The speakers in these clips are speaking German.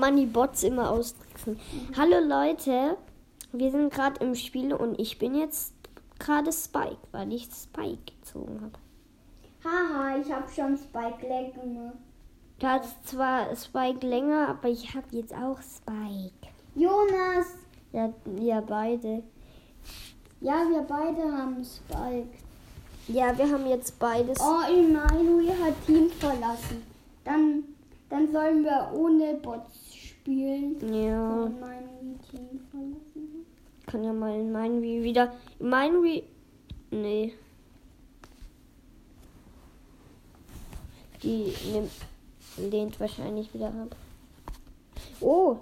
man die Bots immer austricksen. Hallo Leute, wir sind gerade im Spiel und ich bin jetzt gerade Spike, weil ich Spike gezogen habe. Haha, ich habe schon Spike gemacht. Du hast zwar Spike länger, aber ich habe jetzt auch Spike. Jonas! Ja, wir beide. Ja, wir beide haben Spike. Ja, wir haben jetzt beides. Oh, Emanuel hat Team verlassen. Dann, dann sollen wir ohne Bots spielen. Ja, Wenn Emanuel Team verlassen kann ja mal in meinen wie wieder. In meinen wie. Nee. Die nimmt, lehnt wahrscheinlich wieder ab. Oh.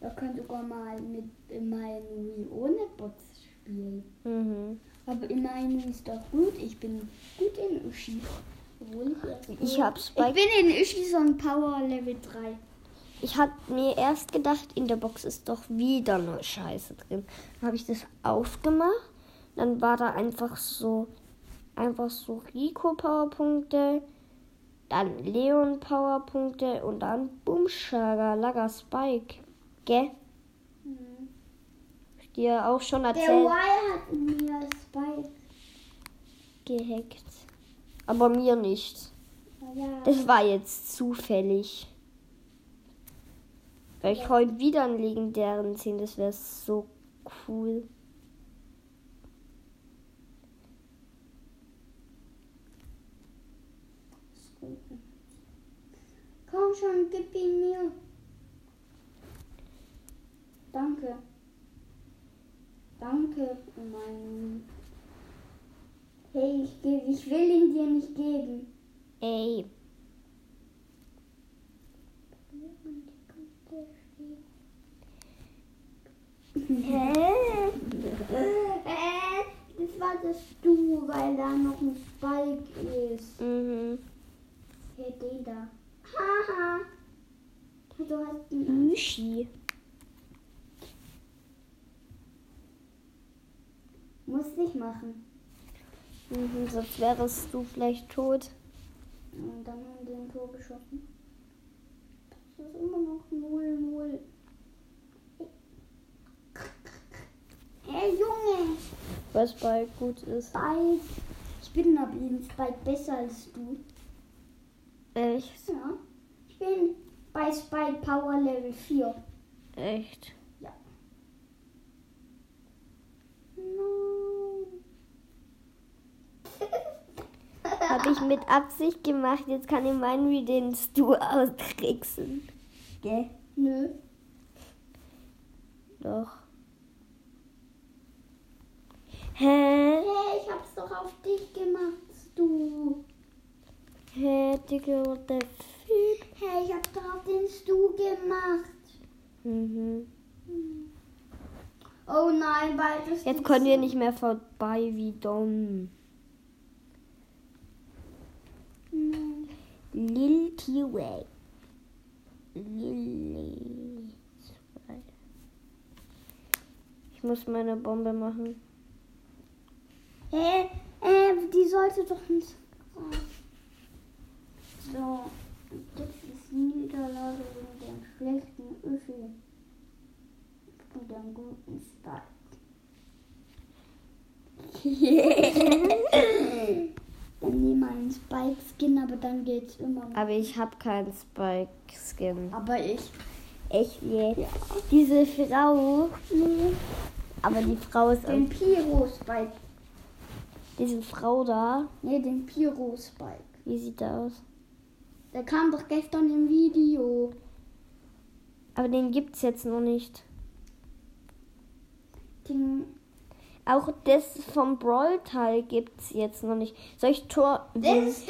Wir können sogar mal mit Emanuel ohne Bots spielen. mhm. Aber Emanuel ist doch gut. Ich bin gut in Uschi. Ich, Ich hab Spike- Ich bin in Uschi so ein Power Level 3. Ich hatte mir erst gedacht, in der Box ist doch wieder nur Scheiße drin. Dann habe ich das aufgemacht. Dann war da einfach so, einfach so Rico Powerpunkte, dann Leon Powerpunkte und dann Boomschaga, Lager Spike. Gell? Hab ich dir auch schon Der erzählt. Y hat mir Spike. Gehackt. Aber mir nicht. Das war jetzt zufällig. Weil ich heute wieder einen legendären ziehen, das wäre so cool. Komm schon, gib ihn mir. Danke. Danke, mein. Hey, ich, geb, ich will ihn dir nicht geben. Ey, Hä? Äh, das war das Du, weil da noch ein Spike ist. mhm. Hey, den da. Haha. Du hast ihn. Uschi. Muss nicht machen. Mhm, sonst wärst du vielleicht tot. Und dann haben wir ein Tor geschossen. Das ist immer noch 0-0. Hey Junge, Was bei gut ist. Spike. Ich bin aber in Spike besser als du. Echt? Ja. Ich bin bei Spike Power Level 4. Echt? Ja. No. Habe ich mit Absicht gemacht. Jetzt kann ich meinen, wie den Stu austricksen. Gell? Nö. Doch. Hä? Hey, ich hab's doch auf dich gemacht, du. Hä, Digga, what the fuck? Hey, ich hab's doch auf den Stu gemacht. Mhm. Oh nein, weil das. Jetzt können wir nicht mehr vorbei, wie dumm. Nein. Lil T-Way. Lily. zwei. Ich muss meine Bombe machen. Hä? Äh, die sollte doch nicht. So, das ist Niederlage wegen dem schlechten Öffel. Und dem guten Spike. dann nehmen wir einen Spike-Skin, aber dann geht's immer noch. Aber ich habe keinen Spike-Skin. Aber ich. Echt jetzt? Diese Frau. Nee, Aber die Frau ist. den Pyro-Spike. Diese Frau da. Nee, den Pyro-Spike. Wie sieht der aus? Der kam doch gestern im Video. Aber den gibt's jetzt noch nicht. Den, Auch das vom Brawl-Teil gibt's jetzt noch nicht. Soll ich Tor. Soll ich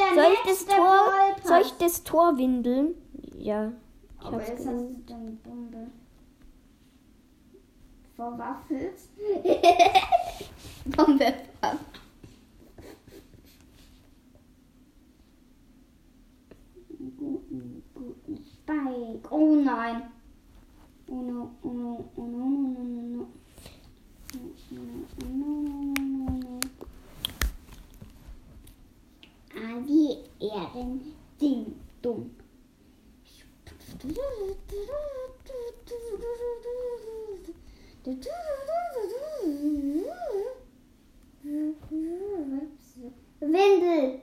das Tor. Soll ich das Tor windeln? Ja. Ich aber jetzt hast gewinnt. du deine Bombe. Verwaffelt. Bombe verwaffelt. Guten, guten Spike. Oh nein. Oh no, oh no, oh no, no, no, no, no. Oh no, oh no, no, no, no. Ah, wie werden. Ding, dumm. Windel.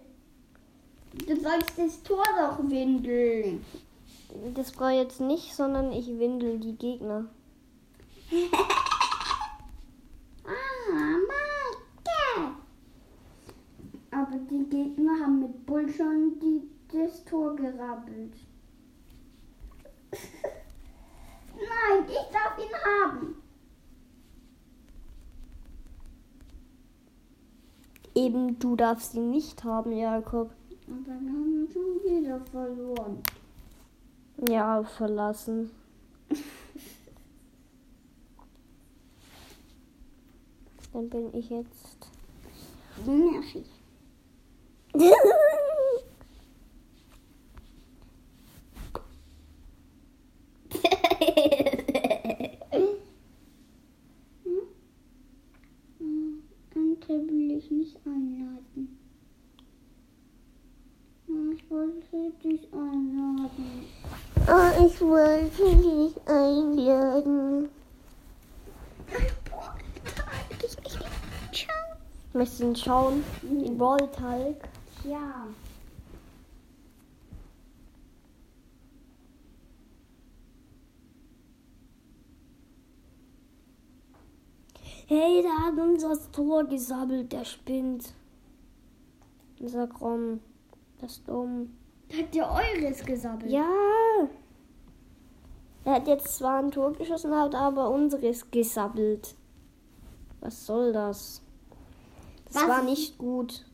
Du sollst das Tor doch windeln. Das brauche ich jetzt nicht, sondern ich windel die Gegner. Marke. Aber die Gegner haben mit Bull schon die, das Tor gerabbelt. Nein, ich darf ihn haben. Eben, du darfst ihn nicht haben, Jakob. Und dann haben wir schon wieder verloren. Ja, verlassen. Dann bin ich jetzt. Nervig. Hm? Hm, Ente will ich nicht einladen. Hm, Ich wollte dich einladen. oh, ich wollte dich einladen. Möchtest du ihn schauen? Den Balltalk. Ja. Hey, der hat uns das Tor gesammelt, der spinnt. Sag rum. Das ist dumm. Hat der eures gesammelt? Ja. Er hat jetzt zwar ein Tor geschossen, hat aber unseres gesammelt. Was soll das? Das Was? war nicht gut.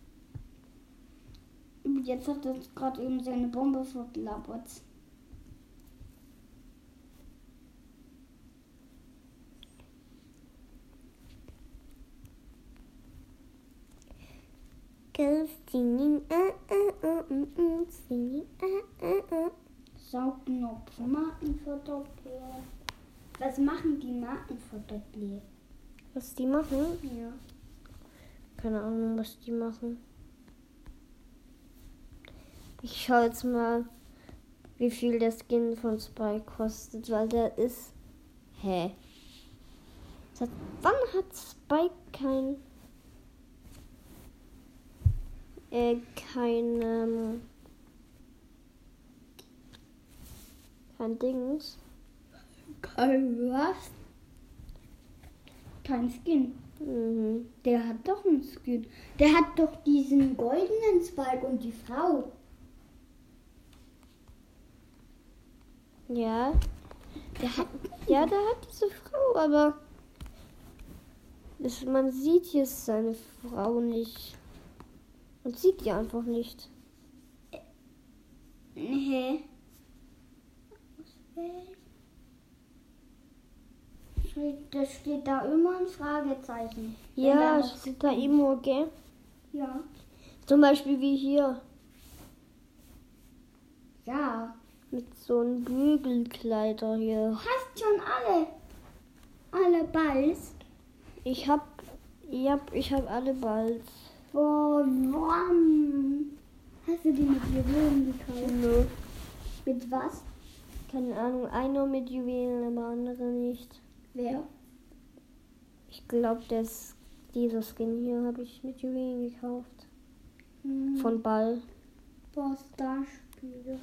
Und Jetzt hat er gerade eben seine Bombe verklappert. Go singing, uh, uh, uh, mm, mm, singing, uh, uh, uh. Saugnopf, Markenverdoppler. Was machen die Markenverdoppler? Was die machen? Ja. Keine Ahnung, was die machen. Ich schau jetzt mal, wie viel der Skin von Spike kostet, weil der ist. Hä? Seit wann hat Spike kein. Äh, kein. Ähm, kein Dings. Kein was? Kein Skin. Mhm. Der hat doch einen Skin. Der hat doch diesen goldenen Spike und die Frau. Ja. Der hat. Ja, der hat diese Frau, aber. Das, man sieht hier seine Frau nicht. Man sieht die einfach nicht. Nee. Steht- Das steht da immer ein Fragezeichen. Ja, was steht da immer, gell? Ja. Zum Beispiel wie hier. Ja. Mit so einem Bügelkleider hier. hast schon alle. Alle Balls. Ich hab. Ja, ich hab alle bald. Boah, warm. Hast du die mit Juwelen gekauft? Nö. Mit was? Keine Ahnung, einer mit Juwelen, aber andere nicht. Wer? Ich glaube, dieser Skin hier habe ich mit Juwelen gekauft. Hm, Von Ball. Boah, Starspiele.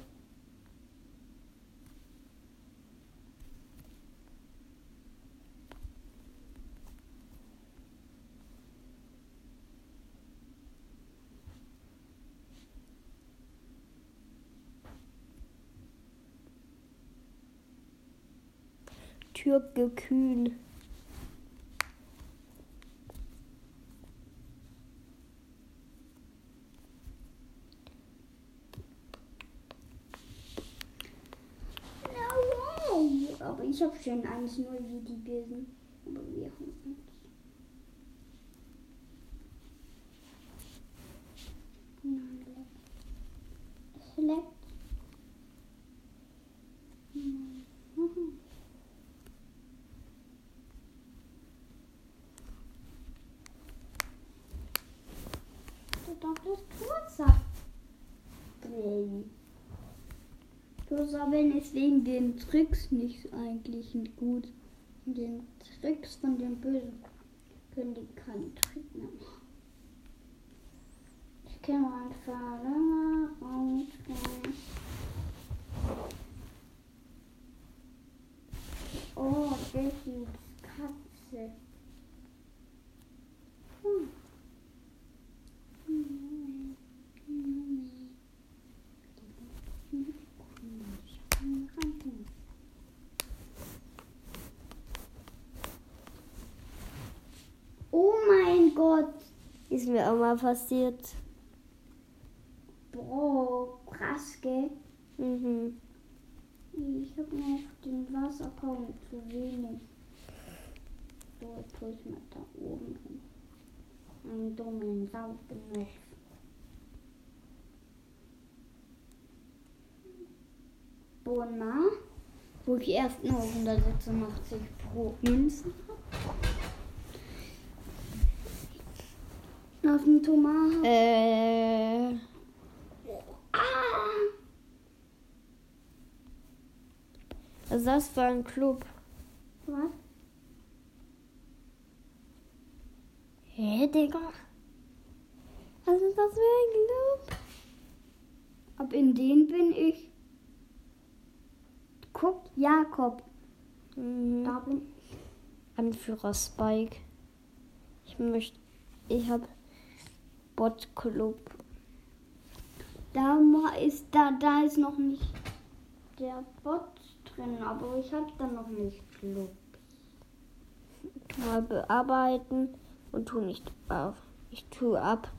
Türke Kühn. No, aber ich habe schon 1-0 wie die Bösen. Aber wir haben uns. Nein, es leckt. Mhm. Du darfst das Tor Isabel ist wegen den Tricks nicht eigentlich nicht gut. Den Tricks von den Bösen können die keinen Trick mehr machen. Ich kenne einfach länger und äh, Oh, Jessys Katze. Hm. Oh mein Gott. Mir mal passiert. Boah, krass, gell? Mhm. Ich habe noch den Wasserkaum zu wenig. So, jetzt tue ich mal da oben hin. Einen dummen Saugnopf. Bona, wo ich erst nur 186 pro Münzen Auf dem Tomaten. Äh, Ah! ist das für ein Club? Was? Hä, Digga? Was ist das für ein Club? Ob in den bin ich? Guck, Jakob. Mhm. Da bin Anführer Spike. Ich möchte. Ich hab Bot Club. Da ist da, da ist noch nicht der Bot drin, aber ich habe da noch nicht Club. Mal bearbeiten und tu nicht auf. Ich tu ab.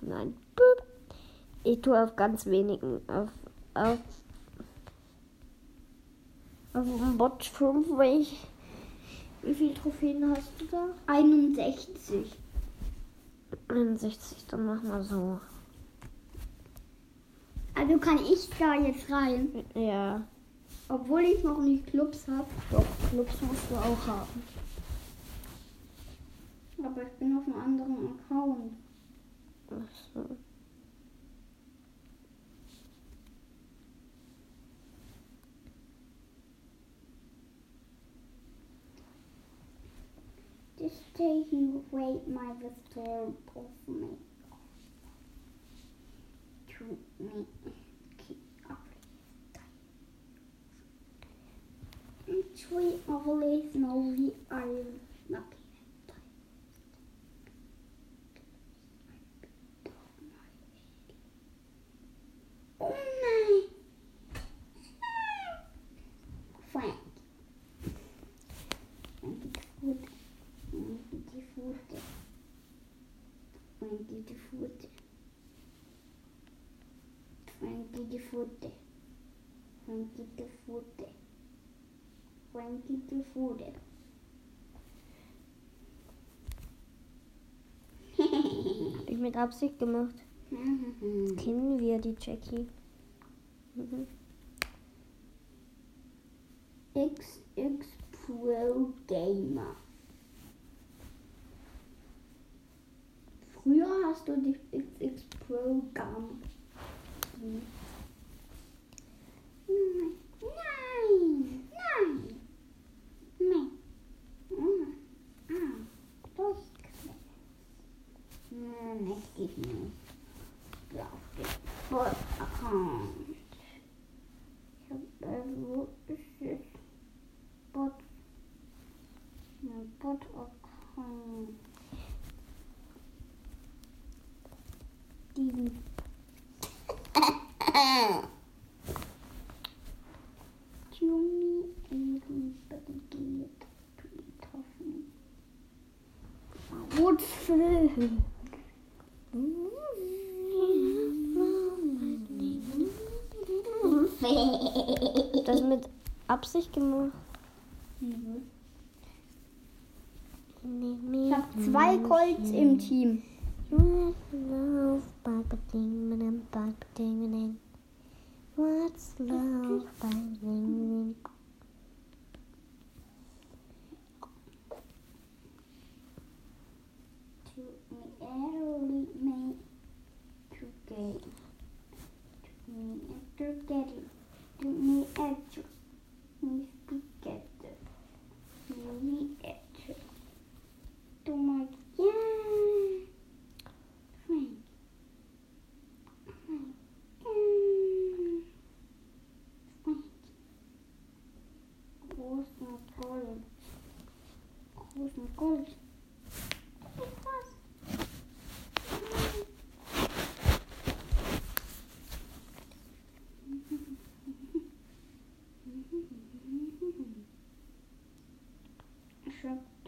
Nein. Ich tue auf ganz wenigen. Auf. Auf. Auf dem Bot 5, weil ich. Wie viele Trophäen hast du da? 61. 61, dann mach mal so. Also kann ich da jetzt rein, Ja. obwohl ich noch nicht Clubs habe. Doch, Clubs musst du auch haben. Aber ich bin auf einem anderen Account. Ach so. Just take you wait my visitor of me. To me. Keep up. It's we always know we are lucky. Oh nein! Frank. Frank ist gut. Die Pfote. Frankie die Pfote. Die Pfote. Frankie die Pfote. Hab ich mit Absicht gemacht. Kennen wir die Jackie? Mhm. XX Pro Gamer. Früher hast du die XX Pro Gamer. Hm. Nein, nein, nein, nein. Hm. Ah, durchgesetzt. Hm, es geht nicht. Auf den Bot-Account. Ich hab, äh, wo ist es? Bot. Mein Bot-Account. Diesen. Juni, everybody get getroffen. Wurzel. Das mit Gemacht. Ich habe zwei Colts im Team. What's love, To me early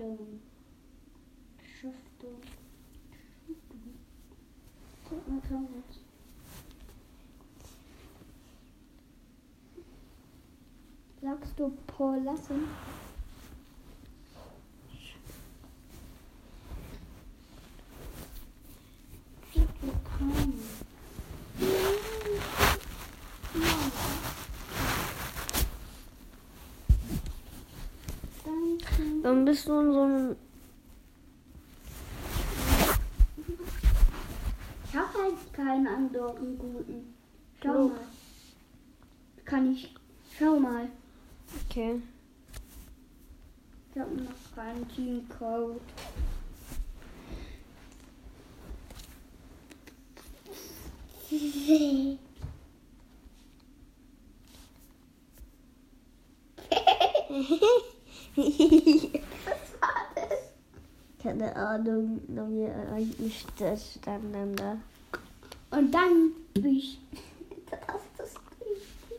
ähm, Schifte. So, man kann jetzt. Sagst du Paul Lassen? Bist du in so einem. Ich habe halt keinen anderen guten. Schau Club. mal. Kann ich. Schau mal. Okay. Ich habe noch keinen Teamcode. Was war das? Keine Ahnung, das standen da. Und dann ich. Das ist richtig.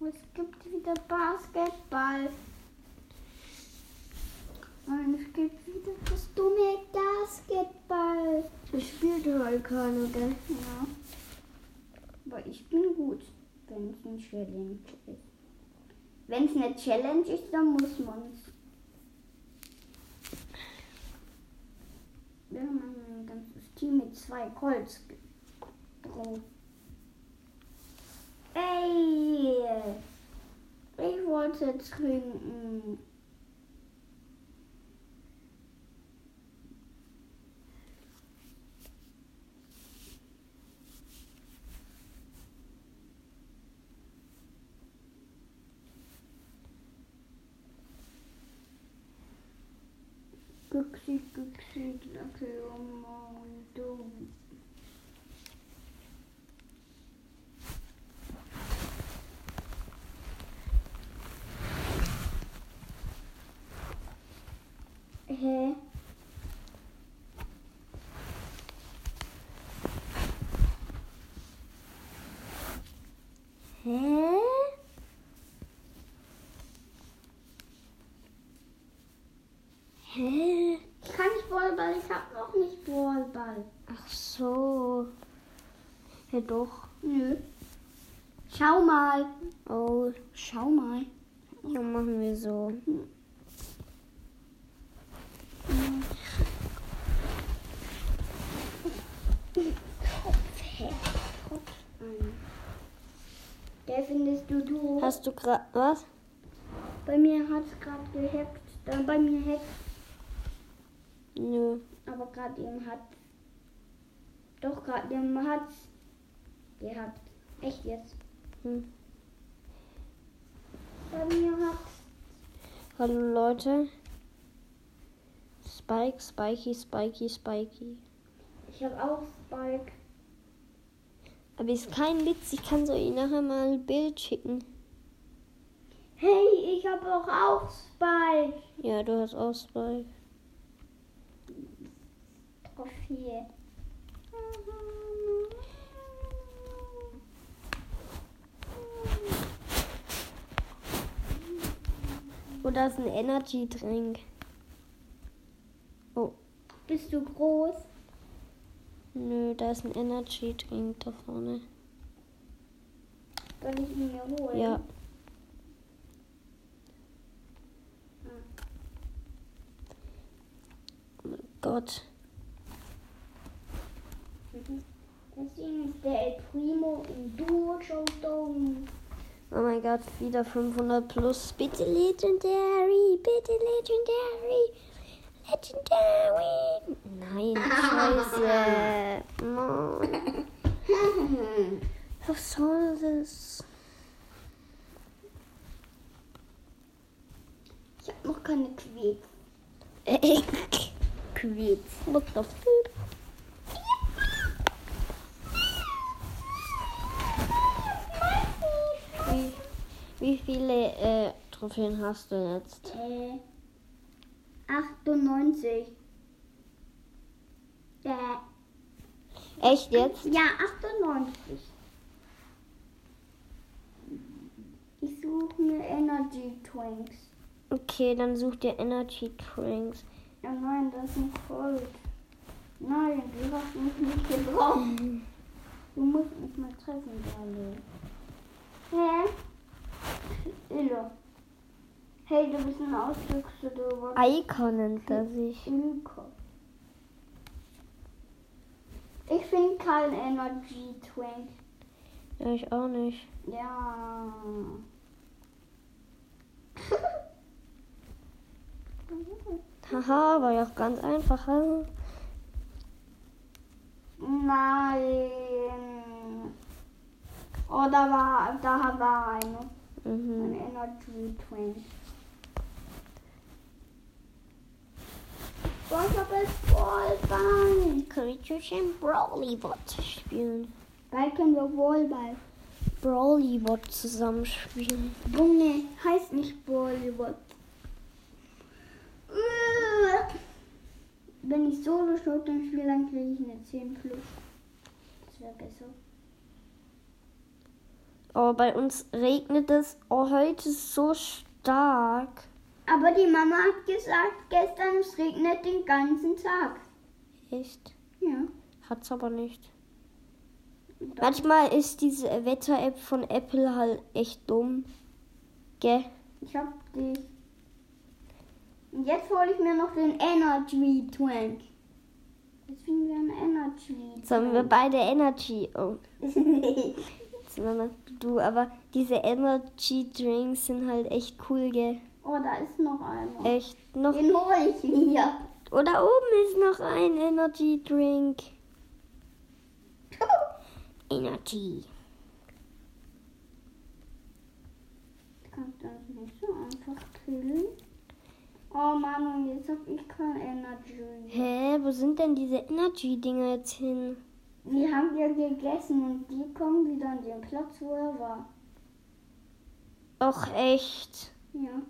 Es gibt wieder Basketball. Und es gibt wieder das dumme Basketball. Ich spielte halt keine, gell? Ja. Aber ich bin gut, wenn es eine Challenge ist. Wenn es eine Challenge ist, dann muss man es. Wir haben ein ganzes Team mit zwei Colts drauf. Ey! Ich wollte trinken. Güchsi, Güchsi, Lacke, und dumm. Hä? Hä? Hä? Ich kann nicht Volleyball, ich hab noch nicht Volleyball. Ach so. Ja doch. Nö. Schau mal. Oh, Schau mal. ja, machen wir so. Der findest du doof. Hast du gerade was? Bei mir hat es gerade gehackt. Dann bei mir hackt, Nö. aber gerade eben hat. Doch, gerade eben hat gehabt. Echt jetzt. Hm. Hallo Leute. Spike, Spikey, Spikey, Spikey. Ich habe auch Spike. Aber ist kein Witz, ich kann so Ihnen nachher mal ein Bild schicken. Hey, ich habe auch, auch Spike. Ja, du hast auch Spike. Trophäe. Oh, da ist ein Energy Drink. Oh, Bist du groß? nö, da ist ein Energy Drink da vorne. Soll ich ihn mir holen? Ja. Oh mein Gott. Deswegen ist der El Primo im Duo Showdown. Oh mein Gott, wieder 500 plus. Bitte Legendary, bitte Legendary. Legendary. Nein, scheiße. Mann. Was soll das? Ich habe noch keine Quiz. Quiz. What the fuck? Wie viele äh, Trophäen hast du jetzt? Äh, 98. Äh, Echt jetzt? ja, 98. Ich suche mir Energy Twinks. Okay, dann such dir Energy Drinks. Ja, nein, das ist ein Cold. Nein, du hast mich nicht gebraucht. Du musst mich mal treffen, Dale. Hä? Illo. Hey, du bist ein warst Eika nennt er sich. Ilko. Ich finde kein Energy Twink. Ja, ich auch nicht. Ja. Haha, war ja auch ganz einfach. hm? Nein. Oh, da war, da war eine. Mhm. Energy Twink. Boah, ich hab jetzt Ballball. Creatures Brawlybot spielen. Bald können wir Ballball. Brawlybot zusammenspielen. Junge, heißt nicht Bollywood. Wenn ich solo Showdown spiele, dann kriege ich eine 10 plus. Das wäre besser. Oh, bei uns regnet es oh, heute so stark. Aber die Mama hat gesagt, gestern es regnet den ganzen Tag. Echt? Ja. Hat's aber nicht. Doch. Manchmal ist diese Wetter-App von Apple halt echt dumm. Gell? Ich hab dich. Und jetzt hole ich mir noch den Energy Twink. Jetzt finden wir einen Energy haben wir beide Energy. Oh, Twink. jetzt du, aber diese Energy Drinks sind halt echt cool, gell? oh, da ist noch einer. Echt noch. Den hole ich mir. Oder oben ist noch ein Energy Drink. Energy. Kannst du das nicht so einfach killen? Oh Mann, und jetzt hab ich kein Energy. Hä, wo sind denn diese Energy-Dinger jetzt hin? Die haben wir gegessen und die kommen wieder an den Platz, wo er war. Och echt. Ja.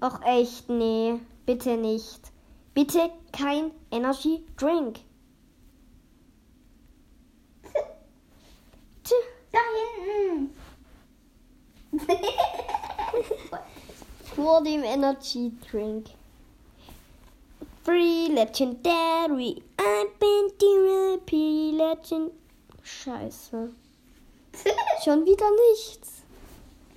Och echt, nee. Bitte nicht. Bitte kein Energy Drink. Da hinten. Vor dem Energy Drink. Free Legendary. I've been therapy Legend. Scheiße. Schon wieder nichts.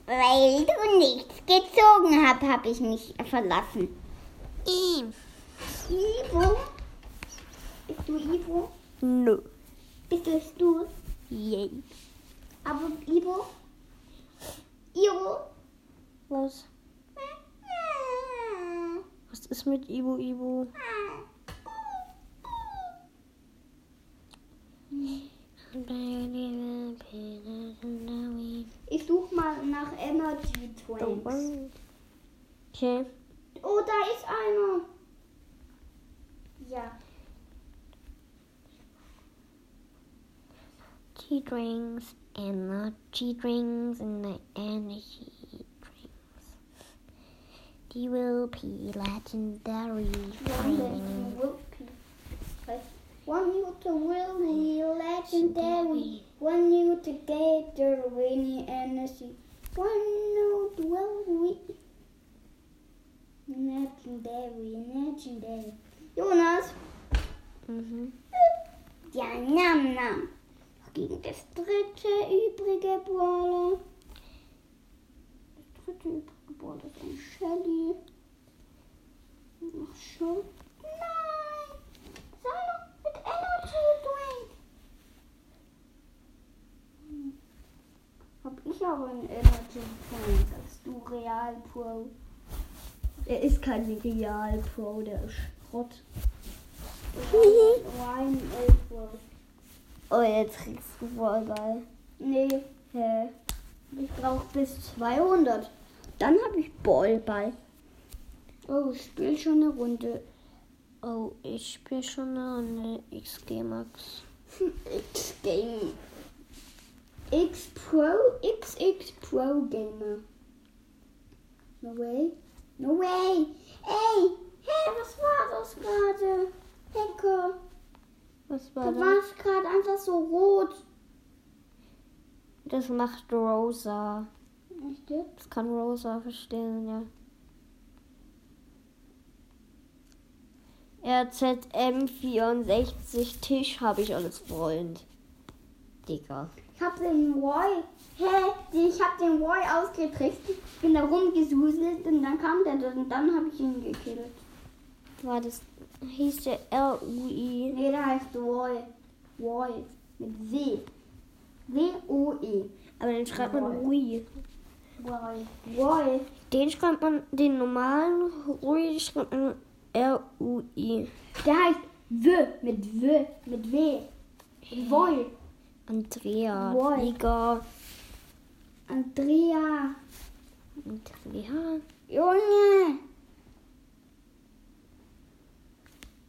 Weil du nichts gezogen hast, habe ich mich verlassen. Ihm. Ivo? Bist du Ivo? No. Bist du es du? Yay. Aber Ivo? Ivo? Was? Was ist mit Ibu Ibu? Ich suche mal nach Energy Twinks. Okay. Oh, da ist einer. Ja. Tea drinks, energy drinks, and the energy drinks. Die will be legendary. You to will be legendary. One you to get the winning energy. One note will we legendary, legendary. Jonas, Mhm. ja, nam, nam. Gegen das dritte übrige Brawler. Das dritte übrige Brawler ist ein Shelly. Ach schon. Einen Energy Drink als du Real Pro. Er ist kein Real Pro, der ist Schrott. Elfwurf. Oh, jetzt kriegst du voll geil. Nee, Hä? ich brauch bis 200. Dann habe ich Ballball. Oh, ich spiel schon eine Runde. Oh, ich spiele schon eine Runde XG Max. X Game. X Pro, XX Pro Gamer. No way. No way. Ey, hey, was war das gerade? Hacker. Was war Da das? war es gerade einfach so rot. Das macht Rosa. Echt? Das kann Rosa verstehen, ja. RZM64 Tisch habe ich als Freund. Digga. Ich hab den Roy. Hä? Ich hab den Roy ausgetrickst. Bin da rumgesuselt und dann kam der dort und dann habe ich ihn gekillt. War das. Hieß der R-U-I? Nee, der heißt Roy. Roy. Mit W. W-O-E. Aber den schreibt man Roy. Rui. Roy. Roy. Den schreibt man, den normalen Rui schreibt man R-U-I. Der heißt W. Mit W. Mit W. Roy. Andrea. Roy. Digga. Andrea. Andrea. Junge.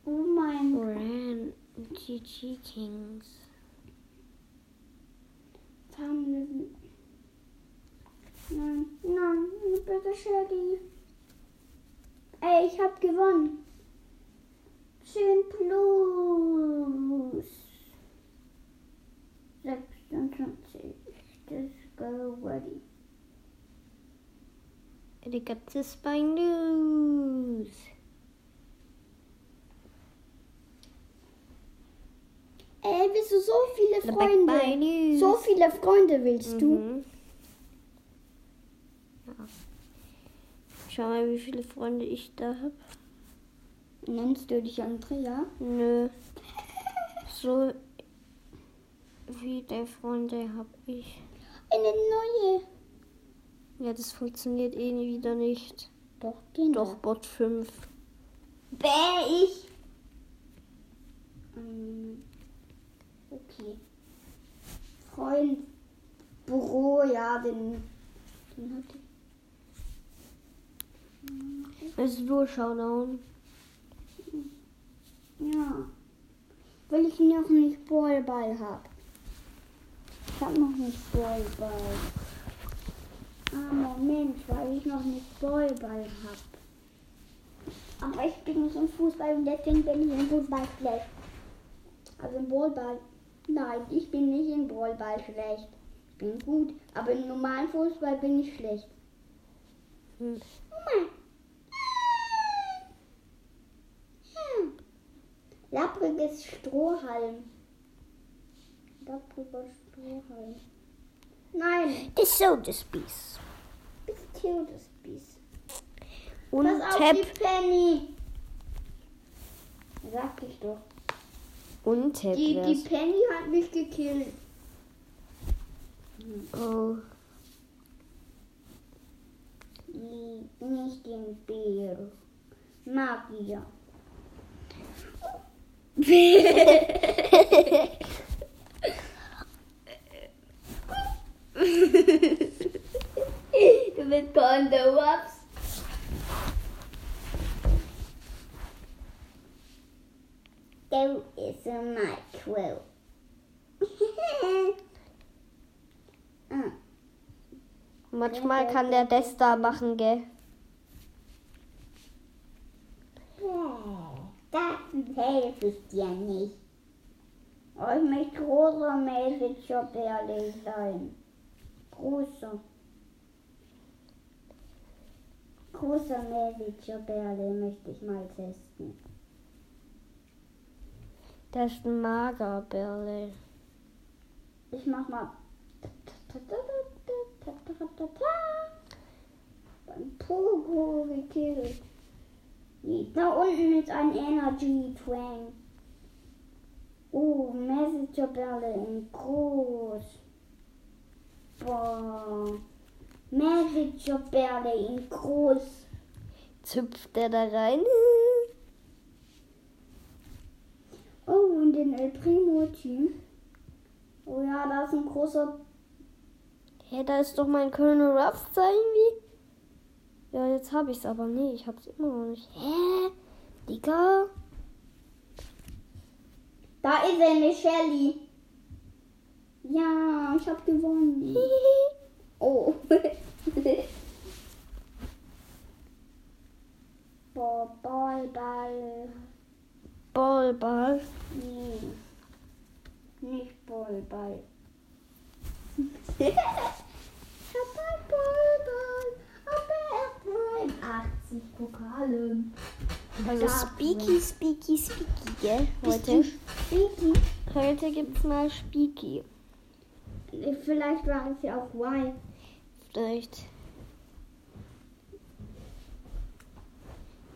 Oh mein Gott. Ran. GG Kings. Nein, nein, bitte Shelly. Ey, ich hab gewonnen. 10 plus 26. Just go ready. I got the spy news. Ey, bist du so viele Freunde? So viele Freunde willst du? Mhm. Ja. Schau mal, wie viele Freunde ich da habe. Nennst du dich Andrea? Nö. So viele Freunde habe ich. Eine neue. Ja, das funktioniert eh wieder nicht. Doch, den Doch, Bot 5. Bäh, ich. Ähm, okay. Freund. Büro, ja, den. Den hatte ich. Das ist nur Showdown. Ja. Weil ich noch nicht Ballball habe. Ich habe noch nicht Ballball. Ah, Moment, weil ich noch nicht Ballball habe. Aber ich bin nicht im Fußball und deswegen bin ich im Fußball schlecht. Also im Ballball. Nein, ich bin nicht im Ballball schlecht. Ich bin gut, aber im normalen Fußball bin ich schlecht. Hm. Hm. Lappriges Strohhalm. Lappriger Strohhalm. Nein, The Soda Spice. bis Todesbiss. Und Pass auf Tap. die Penny. Sag ich doch. Und Tap. Die, die wär's. Penny hat mich gekillt. Oh. Lieb nicht den Bär. Magier. du bist Kondo, ups. Du ist ein Micro. ah. Manchmal kann der das da machen, gell? Das helfe ich dir nicht. Oh, ich möchte großer Mädchenbärle sein. Großer. Großer Mädchenbärle möchte ich mal testen. Das ist ein Magerbärle. Ich mach mal. Beim Pogo gekillt. Da unten ist ein Energy Twang. Oh, Messengerbälle in groß. Boah. Messengerbälle in groß. Züpft der da rein? Oh, und den El Primo Team. Oh ja, da ist ein großer. Hä, da ist doch mein Colonel Ruffs da irgendwie. Ja, jetzt habe ich's aber nee, ich hab's immer noch nicht. Hä? Digga? Da ist eine Shelly. Ja, ich hab gewonnen. Oh. Boah, Ball, Ball. Ballball. Nee. Nicht Ball, Ball. ich hab Ball, Ball. Aber er 80 Pokale. Also Speaky, Speaky, Speaky, gell? Heute, Speaky. heute gibt's mal Speaky. Vielleicht war es ja auch Y. Vielleicht.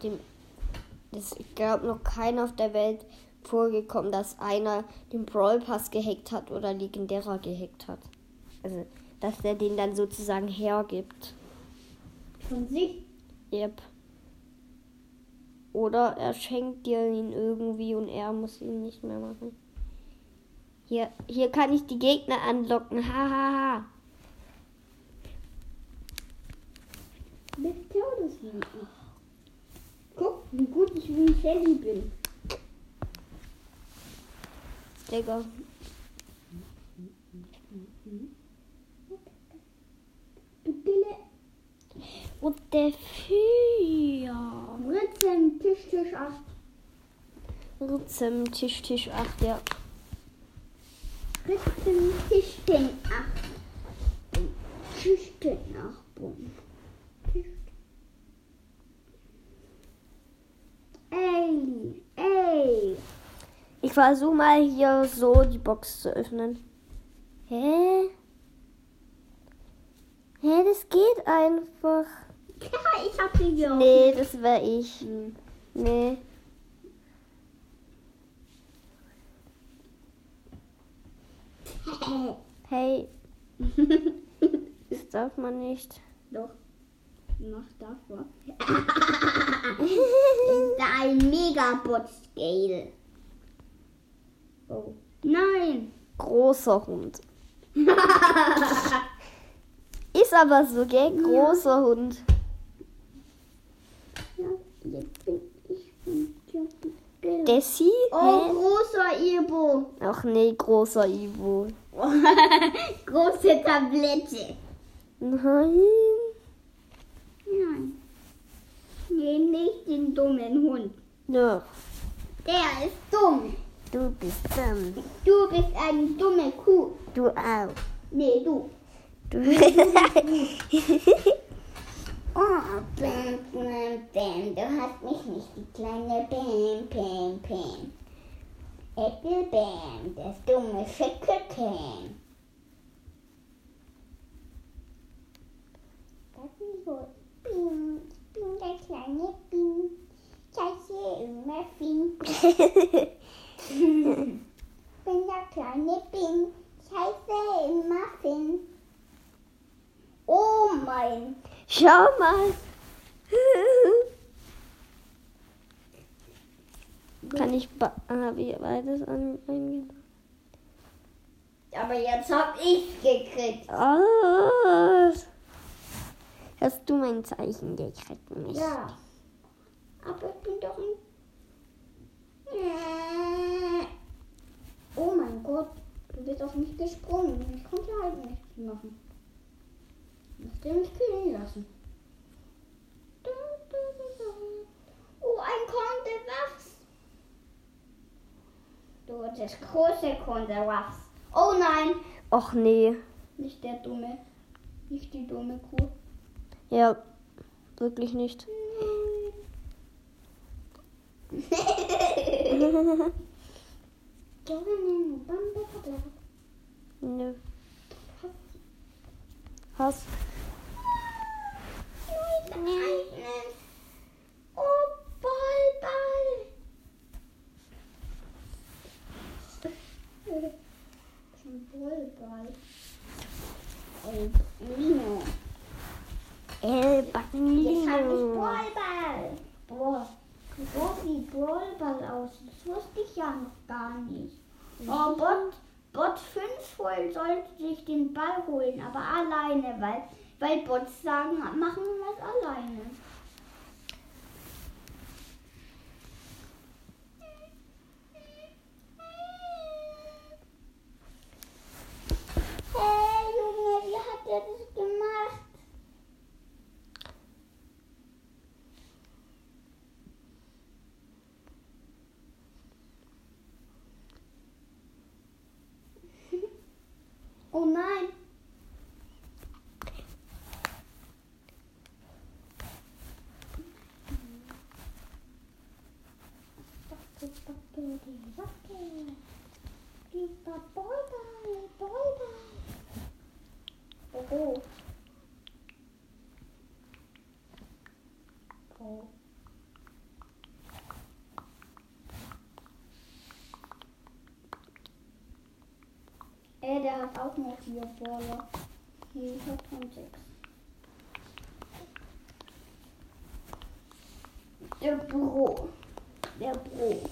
Dem, das ich glaube noch keiner auf der Welt vorgekommen, dass einer den Brawl Pass gehackt hat oder legendärer gehackt hat. Also, dass der den dann sozusagen hergibt. Von sich. Yep. Oder er schenkt dir ihn irgendwie und er muss ihn nicht mehr machen. Hier, hier kann ich die Gegner anlocken. Hahaha. Ha, ha. Mit Todeswinken. Guck, wie gut ich wie Shelly bin. Digga. Und der Vier. Ritzen, Tisch, Tisch 8. Ritzem, Tisch, Tisch 8, ja. Tisch, den 8. Tisch, den 8. Bumm. Tisch. Ey, ey. Ich versuche mal hier so die Box zu öffnen. Hä? Hä, das geht einfach. Ja, ich hab sie geöffnet. Nee, das wäre ich. Hm. Nee. Hey, das darf man nicht. Doch. Mach davor. ist da ein Megabot-Scale? Oh. Nein. Großer Hund. Ist aber so, gell? Großer Hund. Ja, jetzt bin ich Dessi? Oh, Hä? großer Ibo. Ach nee, großer Ivo. Große Tablette. Nein. Nein. Nee, nicht den dummen Hund. Doch, Der ist dumm. du bist dumm. Du bist eine dumme Kuh. Du auch. Nee, du. Du Oh, Bam, Bam, Bam, du hast mich nicht, die kleine Bam, Bam, Bam. Apple Bam, das dumme Schickerchen. Das ist so, ich bin der kleine Bing. Ich heiße immer. Ich bin der kleine Bing. Ich heiße immer Fing. Oh mein Schau mal. Kann ich ah, wie beides an? Aber jetzt hab ich gekriegt. Ah. Hast du mein Zeichen gekriegt? Nicht? Ja. Aber ich bin doch ein. Oh mein Gott, du bist auf mich gesprungen. Ich konnte halt nichts machen. Musste mich kühlen lassen. Oh, ein Konterwachs. Du das große Konterwachs. Oh nein, Och nee. nicht der dumme. Nicht die dumme Kuh. Ja, wirklich nicht. Nö. Hast Oh, Ball, Ball. Schon Ball, Ball. El Lino. El Jetzt hab ich. Ballball. Boah, so sieht Ballball aus. Das wusste ich ja noch gar nicht. Oh, Bot, Bot 5 holen sollte sich den Ball holen, aber alleine, weil, weil Bots sagen, machen das alleine. Hey Junge, wie hat er das gemacht? Sasuke. Lieber Boyball, Boyball. Oh. Oh. Ey, der hat auch noch vier Baller. Hier, ich hab schon sechs. Der Bro. Der Bro.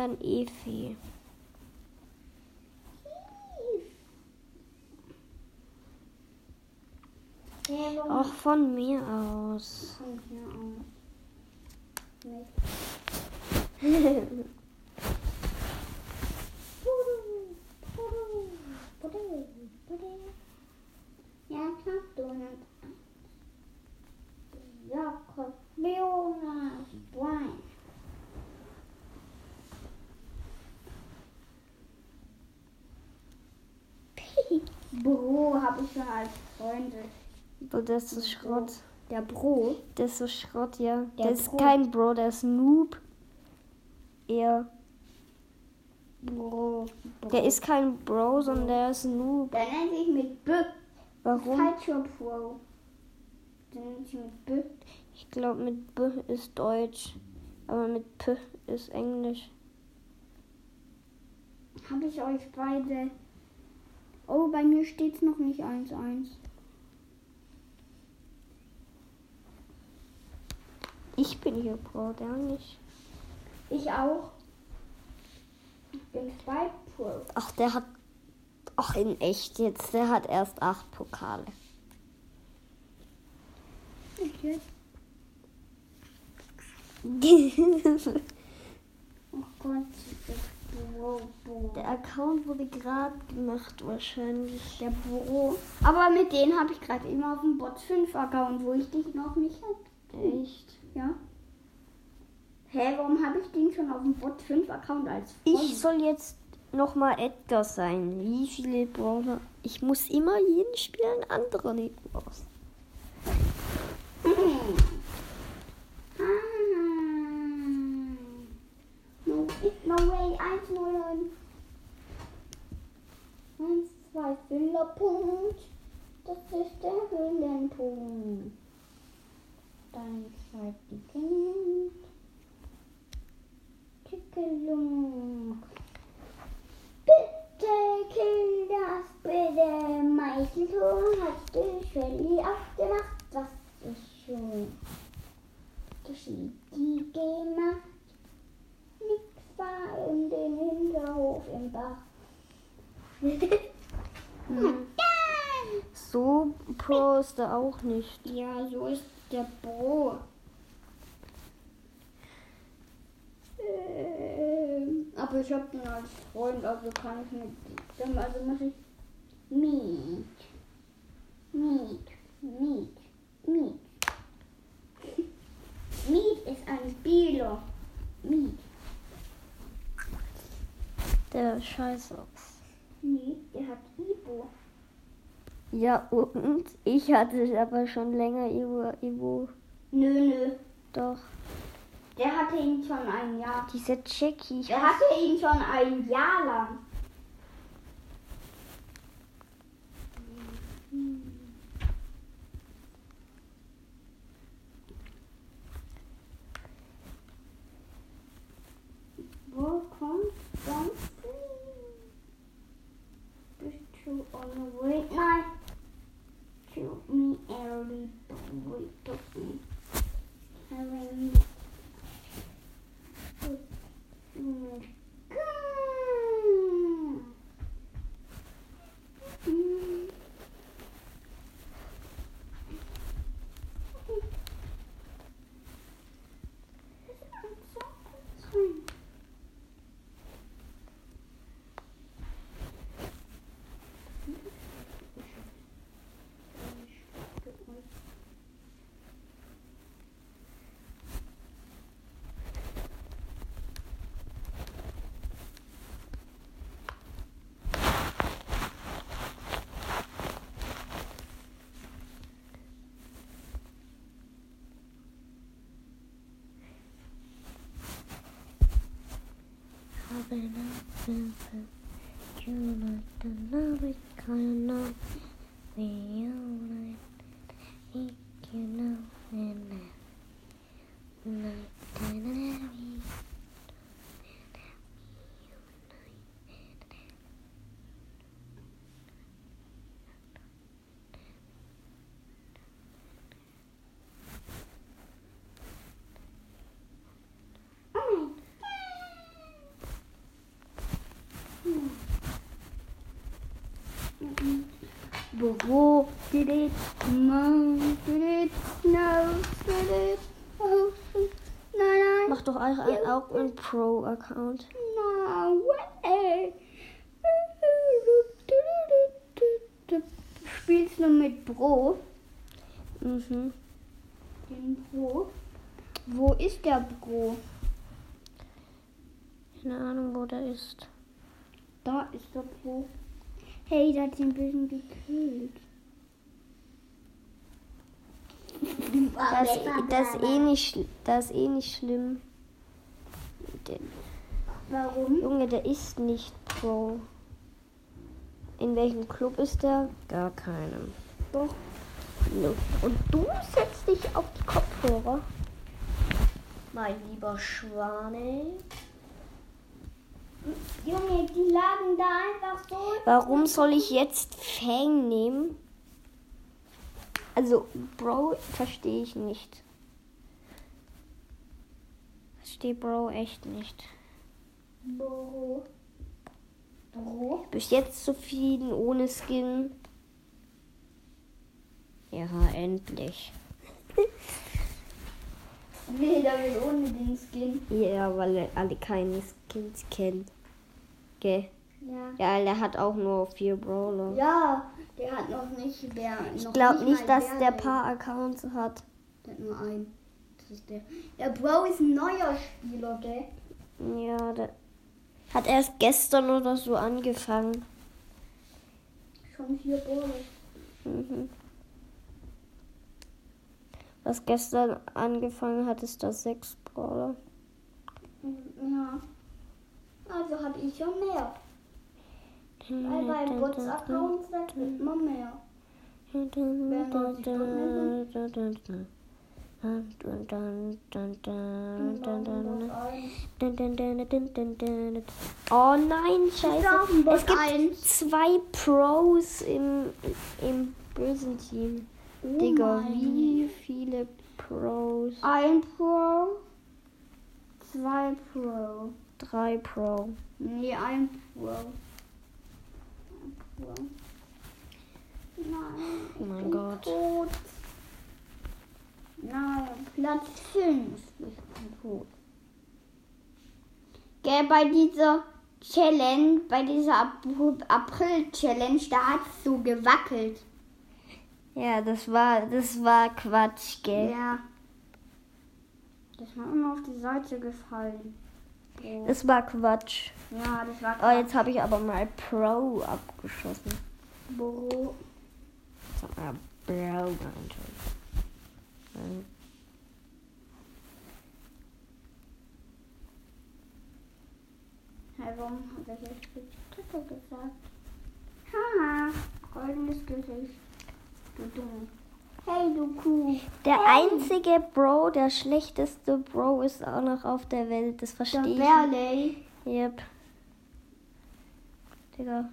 Dann Efi. Auch von mir aus. kommt hier aus? Nicht. Ja, klar, Donut. Jakob, Jonas, Brian. Bro habe ich schon als Freunde. Aber das ist Schrott. Der Bro? Das ist so Schrott, ja. Der das ist Bro. kein Bro, der ist Noob. Er. Bro. Bro. Der ist kein Bro, sondern der ist Noob. Der nennt sich mit B. Warum? Falscher Bro. Der nennt sich mit B. Ich glaube, mit B ist Deutsch. Aber mit P ist Englisch. Habe ich euch beide. Oh, bei mir steht's noch nicht 1-1. Ich bin hier Bro, der nicht. Ich auch. Ich bin zwei Pro. Ach, der hat. Ach, in echt jetzt. Der hat erst acht Pokale. Okay. Oh Gott. Der Account wurde gerade gemacht, wahrscheinlich. Der Bro. Aber mit denen habe ich gerade immer auf dem Bot 5 Account, wo ich dich noch nicht hatte. Echt? Ja. Hä, warum habe ich den schon auf dem Bot 5 Account als Freund? Ich soll jetzt nochmal Edgar sein. Wie viele Brawler? Ich muss immer jeden Spiel einen anderen nehmen aus. Ah. No, no way. 1-0. 1, 2, Füllerpunkt. Das ist der Höhlenpunkt. Dann schreibt die Kind. Kickelung. Bitte kill das bitte. Meißeltor hast du Shelly aufgemacht. Was ist schon? geschieht die gemacht. Nix war in den Hinterhof im Bach. Hm. So er auch nicht. Ja, so ist der Bro. Ähm, aber ich hab den als Freund, also kann ich mit dem, also muss ich Miet. Miet. Miet. Miet. Miet ist ein Spieler. Miet. Der aus. Miet, der hat Ibo. Ja, und ich hatte aber schon länger Ivo. Ivo. Nö, nö. Doch. Der hatte ihn schon ein Jahr. Dieser. Ich Der hatte ihn schon ein Jahr lang. Wo kommt sonst Bist du on the way? Nein. To me early. Wait, don't me. I don't the loving kind of Büro, did it, mom, did it, no, did it, oh, nein, nein, Mach doch auch, auch einen Pro-Account. no way. Du spielst nur mit Bro, Mhm. den Bro. Wo ist der Bro? Keine Ahnung, wo der ist. Da ist der Bro. Hey, der hat ein bisschen gekillt. Das, das, ist eh nicht, das ist eh nicht schlimm. Warum? Junge, der ist nicht Pro. In welchem Club ist der? Gar keinem. Doch. Und du setzt dich auf die Kopfhörer? Mein lieber Schwane. Junge, die lagen da einfach so. Warum soll ich jetzt Fang nehmen? Also, Bro, verstehe ich nicht. Verstehe Bro echt nicht. Bro. Bro. Bis jetzt zufrieden ohne Skin. Ja, endlich. Nee, der will ohne den Skin. Ja, weil er alle keine Skins kennen. Gell? Ja. Ja, der hat auch nur vier Brawler. Ja, der hat noch nicht wer. ich glaube nicht, dass der paar Accounts hat. Der hat nur einen. Das ist der. Der Bro ist ein neuer Spieler, gell? Ja, der hat erst gestern oder so angefangen. Schon vier Brawler. Mhm. Was gestern angefangen hat, ist das sechs Brawler. Ja. Also habe ich schon mehr. Weil bei Bots-Accounts da kriegt man mehr. Oh nein, scheiße. Es gibt zwei Pros im, im bösen Team. Oh Digga, wie viele Pros? Ein Pro. Zwei Pro. Drei Pro. Nee, ein Pro. Ein Pro. Nein. Oh mein Gott. Tot. Nein, Platz 5 ist tot. Gell, bei dieser Challenge, bei dieser Ap- April-Challenge, da hat es so gewackelt. Ja, das war, das war Quatsch, gell? Ja. Das war immer auf die Seite gefallen. Oh. Das war Quatsch. Ja, das war Oh, jetzt habe ich aber mal Pro abgeschossen. Bro. Mal Bro. Ähm, Hey, warum hat er jetzt Spitze gesagt? Haha, goldenes Gesicht. Hey, du Kuh. Der Hey. einzige Bro, der schlechteste Bro ist auch noch auf der Welt. Das verstehe ich. Berley. Yep. Digga.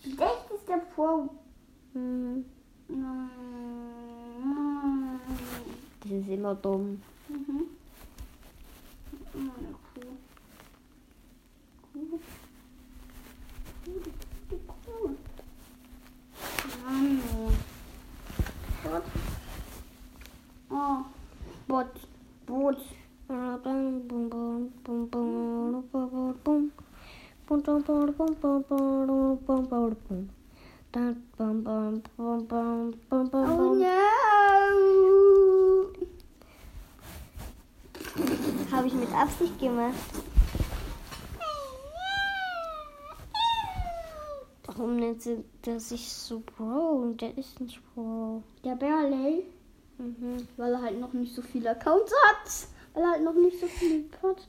Schlechteste Pro. Mhm. Mm. Das ist immer dumm. Mhm. Eine Kuh. Kuh. Kuh. Mann. Bot. Oh. Bot. Bot. Oh no. Habe ich mit Absicht gemacht. Warum nennt sie das sich so Bro? Und der ist nicht Bro. Der Berley. Mhm. Weil er halt noch nicht so viele Accounts hat. Weil er halt noch nicht so viele hat.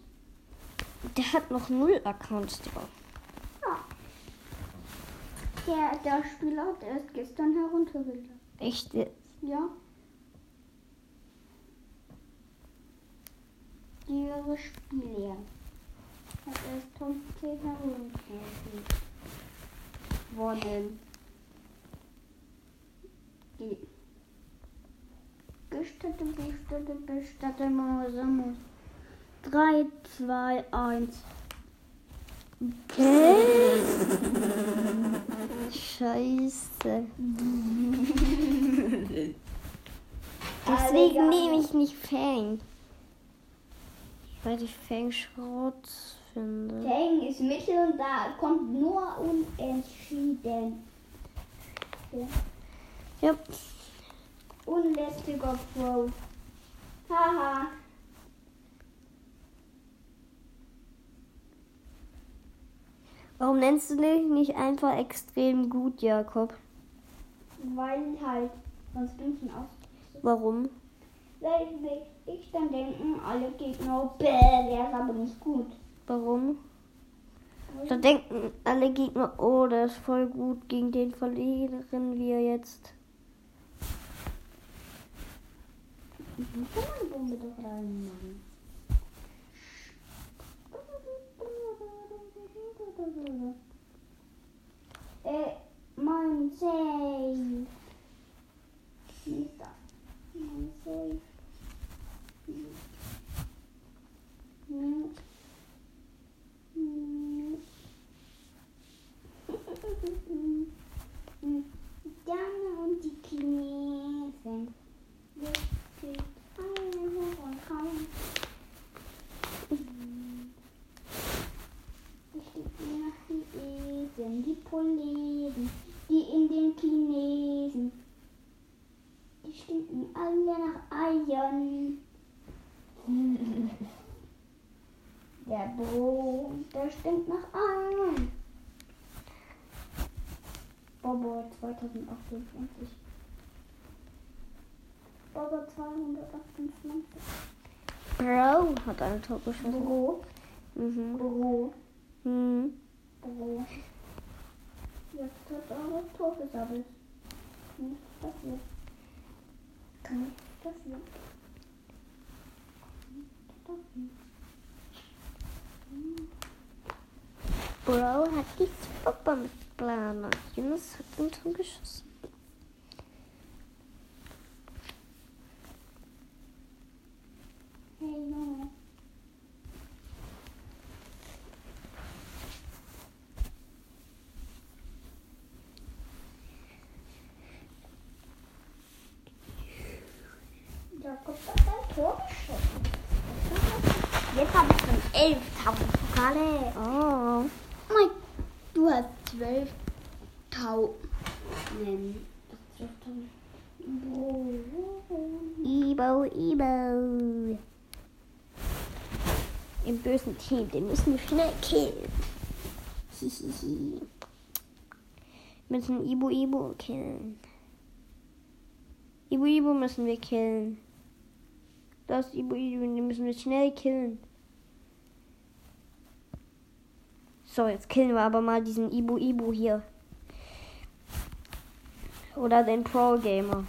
Der hat noch null Accounts drauf. Ja. Der, der Spieler hat erst gestern heruntergeladen. Echt jetzt? Ja. Ihre Spieler hat erst heute heruntergeladen worden. Die Gestatte, gestatte, gestatte, Mose, Mose. 3, 2, 1. Scheiße. Deswegen nehme ich nicht Fang. Weil ich Fang Schrott finde. Fang ist Mittel und da kommt nur unentschieden. Ja. Ja. Unlästiger Pro. Haha. Warum nennst du dich nicht einfach extrem gut, Jakob? Weil halt, was bin ich aus? Warum? Weil ich dann denken, alle Gegner, bäh, der ist aber nicht gut. Warum? Da denken alle Gegner, oh, der ist voll gut, gegen den verlieren wir jetzt. Kann man. Äh, mein Safe. Mein Safe. Hm. Hm. Gerne und die Chinesen. Die Esen, die Polesen, die in den Chinesen. Die stinken alle nach Eiern. Der Bro, der stinkt nach Eiern. Bobo 2028. Bobo 228. Bro hat ein Tor geschossen. Bro, Mhm. Bro, Hm. Bro. Jetzt hat er das Tor gesammelt. Nicht passiert. Nicht passiert. Nicht passiert. Bro hat die Superbombenplaner. Jonas hat ein Tor geschossen. Hey Junge. Jakob hat ein Tor geschossen. Jetzt habe ich schon 11.000 Pokale. Oh. Mein, du hast 12.000. Nein, 12.000. Boah. Ibo, Ibo. Im Team, den müssen wir schnell killen. Hihihi. Müssen Ibo, Ibo killen. Ibo, Ibo müssen wir killen. Das Ibo, Ibo, den müssen wir schnell killen. So, jetzt killen wir aber mal diesen Ibo, Ibo hier. Oder den Pro Gamer.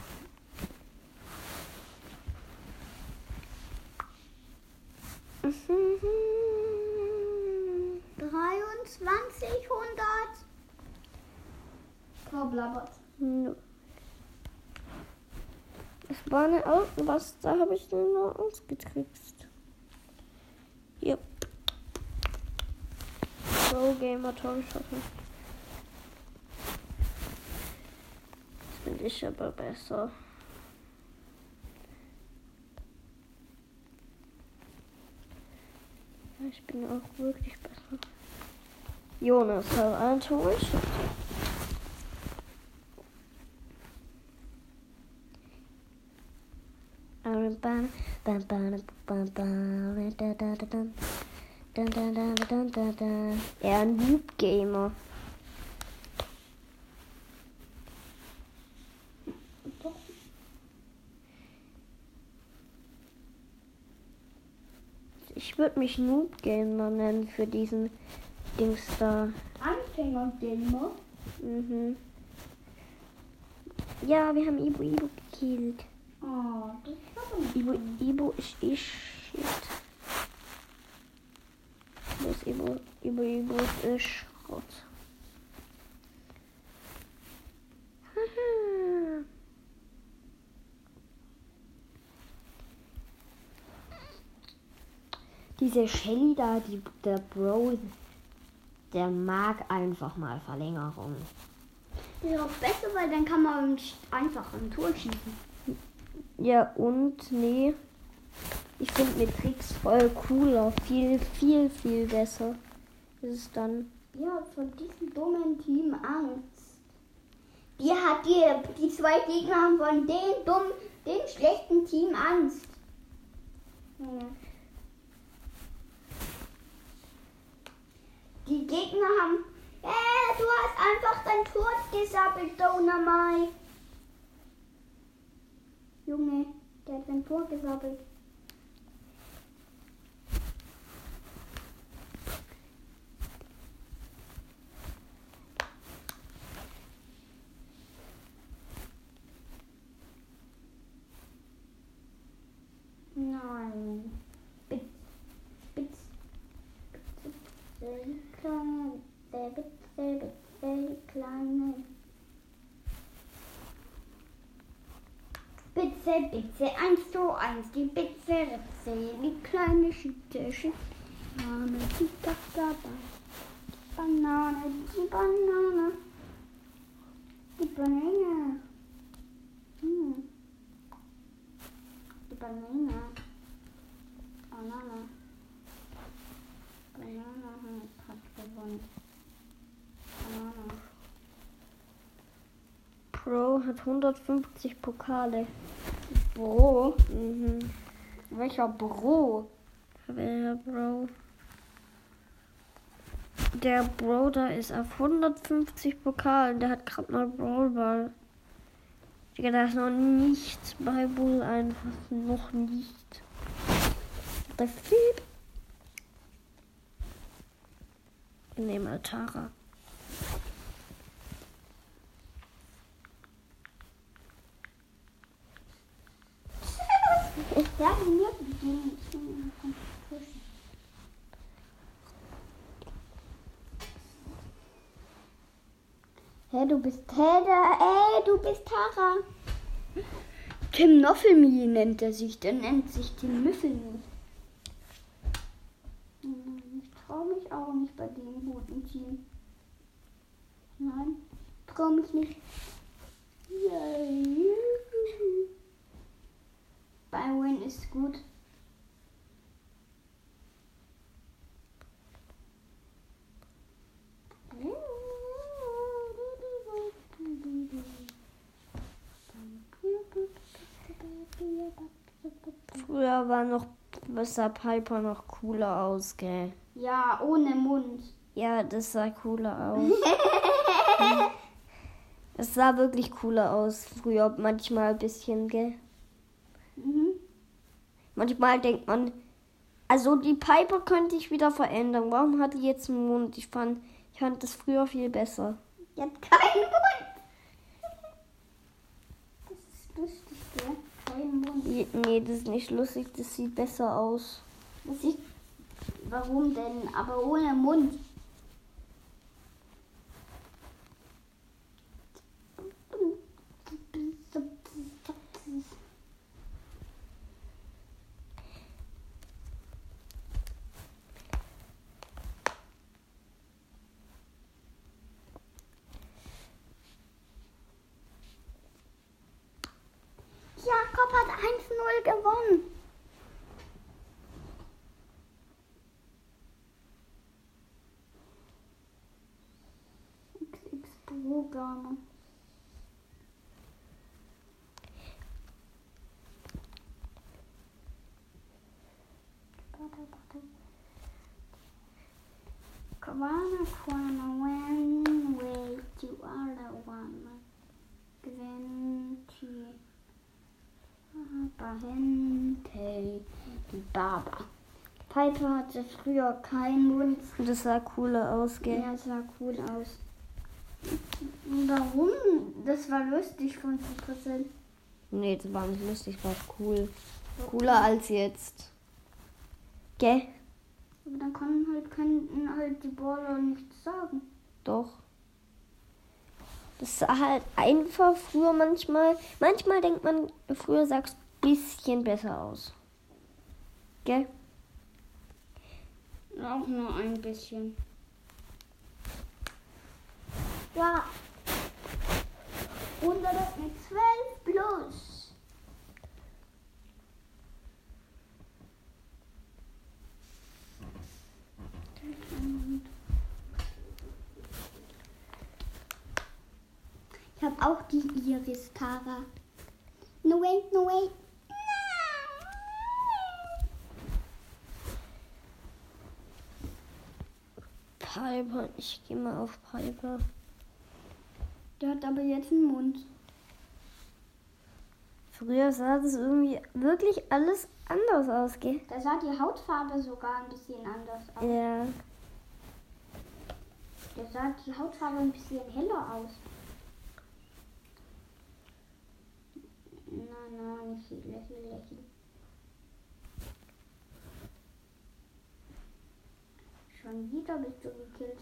2300. Korblabbert. Nö. Es war eine Au was, da habe ich nur ausgetrickst. Hier. Pro Gamer Tor geschossen. Das finde ich aber besser. Ich bin auch wirklich besser. Jonas hat ein Tor geschossen. Er ein Noob Gamer. Ich würde mich Noob Gamer nennen für diesen Dings da. Anfänger-Gamer. Mhm. Ja, wir haben Ibo Ibo gekillt. Oh, das ist aber nicht Ibo. Ibo ist ich. Shit. Ist Ibo? Ibo Ibo ist Schrott. Haha. Diese Shelly da, die, der Bro, der mag einfach mal Verlängerung. Das ist auch besser, weil dann kann man einfach ein Tor schießen. Ja, und nee. Ich finde mit Tricks voll cooler. Viel, viel, viel besser. Ist es dann. Ja, von diesem dummen Team Angst. Die hat die, die zwei Gegner haben von dem dummen, dem schlechten Team Angst. Ja. Die Gegner haben. Äh, du hast einfach dein Tor gesappelt, Donamai. Junge, der hat sein Tor gesappelt. Nein. Spitz, spitz, spitz, die kleine, der Spitze, Spitze, die kleine. Spitze, Spitze, eins zu eins, die Spitze, Ritze, die kleine Schütte, Schütte. Banane, die Banane, Banane, die Banane, die Banane. Hm. Die Banane. Banane. Banane hat gewonnen. Banane. Pro hat 150 Pokale. Bro. Mhm. Welcher Bro? Wer Bro? Der Bro da ist auf 150 Pokalen. Der hat gerade mal Brawlball. Digga, da ist noch nichts bei Bull einfach. Noch nicht. Der Flip. Wir nehmen mal Ja, die mir gegeben. Hey, du bist Tara. Ey, du bist Tara. Tim Noffelmi nennt er sich. Der nennt sich Tim Müffelmi. Hm, Ich traue mich auch nicht bei dem guten Team. Nein, traue mich nicht. Yay. Byron ist gut. Früher war noch besser Piper noch cooler aus, gell? Ja, ohne Mund. Ja, das sah cooler aus. Es sah wirklich cooler aus früher, manchmal ein bisschen, gell? Manchmal denkt man, also die Piper könnte ich wieder verändern. Warum hat die jetzt einen Mund? Ich fand, ich fand das früher viel besser. Die hat keinen Mund. Das ist lustig, gell? Kein Mund. Nee, das ist nicht lustig, das sieht besser aus. Das sieht. Warum denn? Aber ohne Mund. Jakob hat 1-0 gewonnen. XX Programme. Kwana, Kwana, when, wait, you are the one. Gventi. Baba, Hente, die Baba. Piper hatte früher keinen Mund. Und das sah cooler aus, gell? Ja, sah cool aus. Warum? Das war lustig von 5%. Nee, das war nicht lustig, war cool. Cooler als jetzt. Gell? Aber dann können halt, könnten halt die Baller nichts sagen. Doch. Das sah halt einfach früher manchmal. Manchmal denkt man, früher sah es bisschen besser aus. Gell? Auch nur ein bisschen. Ja. Und das mit 12 plus. Ich habe auch die Iris Kara. No way, no way. Piper, ich gehe mal auf Piper. Der hat aber jetzt einen Mund. Früher sah das irgendwie wirklich alles anders aus, gell? Da sah die Hautfarbe sogar ein bisschen anders aus. Ja. Der sah die Hautfarbe ein bisschen heller aus. Nein, nein, nicht lächeln, lächeln. Schon wieder bist du gekillt.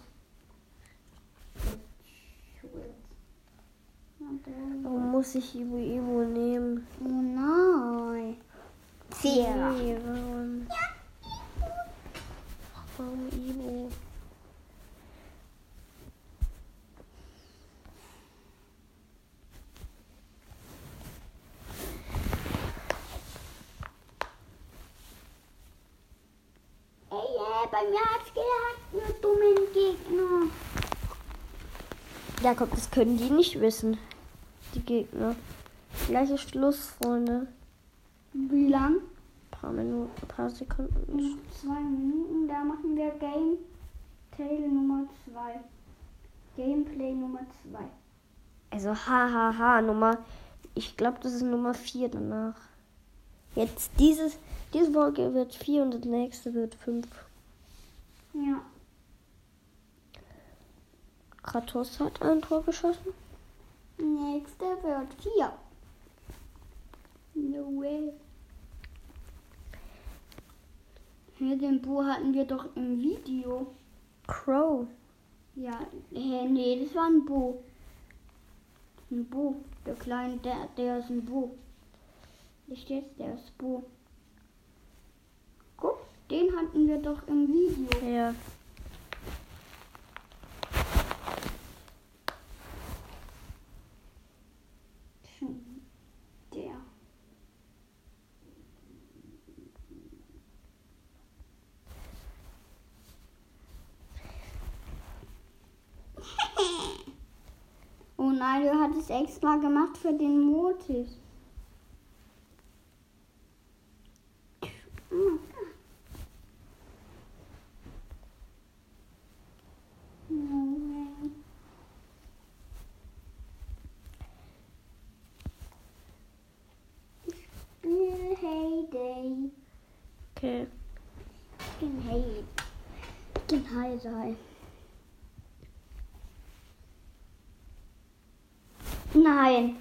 Warum muss ich Ibu Ibu nehmen? Oh nein. Sehr. Nee, warum? Warum Ibu? Ey, ey, bei mir hat's gehackt, nur dummen Gegner. Ja, komm, das können die nicht wissen. Die Gegner. Gleiche Schluss, Freunde. Wie lang? paar Minuten, ein paar Sekunden. Noch zwei Minuten, da machen wir Gameplay Nummer 2. Gameplay Nummer 2. Also hahaha, Nummer. Ich glaube, das ist Nummer 4 danach. Jetzt dieses, diese Folge wird 4 und das nächste wird 5. Ja. Kratos hat ein Tor geschossen. Nächste wird 4. No way. Hä, den Bo hatten wir doch im Video. Crow. Ja, hä, nee, das war ein Bo. Ein Bo. Der kleine, der, der ist ein Bo. Nicht jetzt, der ist Bo. Guck, den hatten wir doch im Video. Ja. Schon Der. Oh nein, du hattest extra gemacht für den Motis. No way. Spiel Heyday. Okay. Skin Hay. Skin Heyday. Nein.